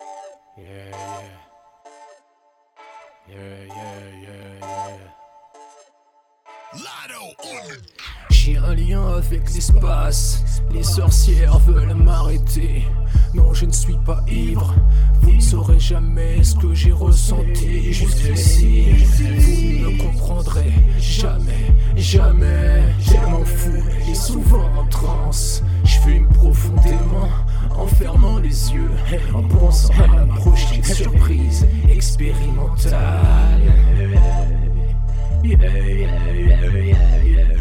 Yeah, yeah. Yeah, yeah, yeah, yeah. J'ai un lien avec l'espace. Les sorcières veulent m'arrêter. Non, je ne suis pas ivre. Vous ne saurez jamais ce que j'ai ressenti jusqu'ici. Vous ne comprendrez jamais, jamais. Tellement fou et souvent en transe. Je fume profondément en fermant les yeux, surprise expérimentale.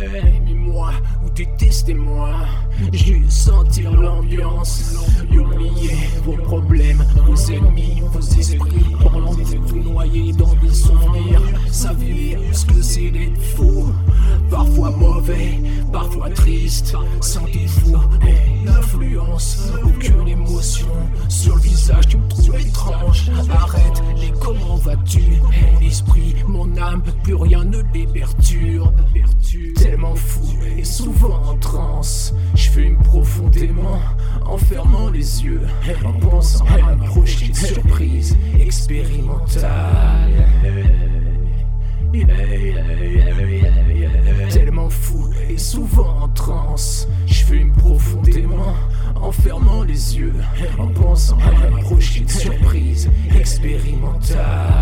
Aimez-moi ou détestez-moi, juste sentir l'ambiance. Oubliez vos problèmes, vos ennemis, vos esprits. Pendant vous tout noyé dans des souvenirs. Savez-vous ce que c'est d'être fou? Parfois mauvais, parfois triste. Sentez-vous une influence, aucune émotion sur le visage. Me trouves étrange. Plus rien ne les perturbe. Tellement fou et souvent en transe. Je fume profondément en fermant les yeux, en pensant à ma prochaine surprise expérimentale. Tellement fou et souvent en transe. Je fume profondément en fermant les yeux, en pensant à ma prochaine surprise expérimentale.